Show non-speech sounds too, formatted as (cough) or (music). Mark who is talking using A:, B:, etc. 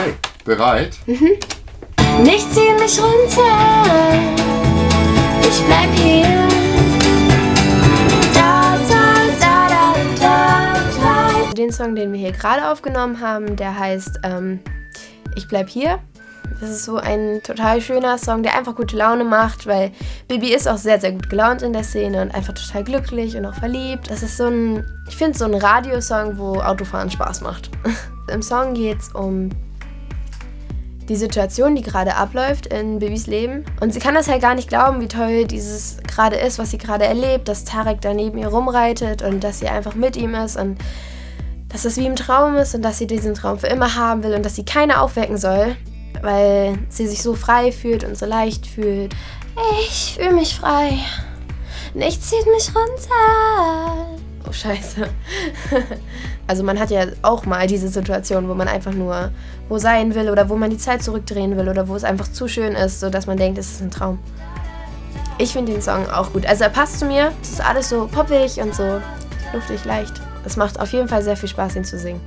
A: Okay, bereit?
B: Mhm. Nicht zieh mich runter, ich bleib hier. Da, da, da. Den Song, den wir hier gerade aufgenommen haben, der heißt ähm, Ich bleib hier. Das ist so ein total schöner Song, der einfach gute Laune macht, weil Bibi ist auch sehr, sehr gut gelaunt in der Szene und einfach total glücklich und auch verliebt. Das ist so ein, ich finde, so ein Radiosong, wo Autofahren Spaß macht. (laughs) Im Song geht es um die Situation, die gerade abläuft in Bibis Leben. Und sie kann das halt gar nicht glauben, wie toll dieses gerade ist, was sie gerade erlebt, dass Tarek da neben ihr rumreitet und dass sie einfach mit ihm ist und dass es wie im Traum ist und dass sie diesen Traum für immer haben will und dass sie keiner aufwecken soll weil sie sich so frei fühlt und so leicht fühlt. Ich fühle mich frei. Nichts zieht mich runter. Oh scheiße. (laughs) also man hat ja auch mal diese Situation, wo man einfach nur wo sein will oder wo man die Zeit zurückdrehen will oder wo es einfach zu schön ist, sodass man denkt, es ist ein Traum. Ich finde den Song auch gut. Also er passt zu mir. Es ist alles so poppig und so luftig leicht. Es macht auf jeden Fall sehr viel Spaß, ihn zu singen.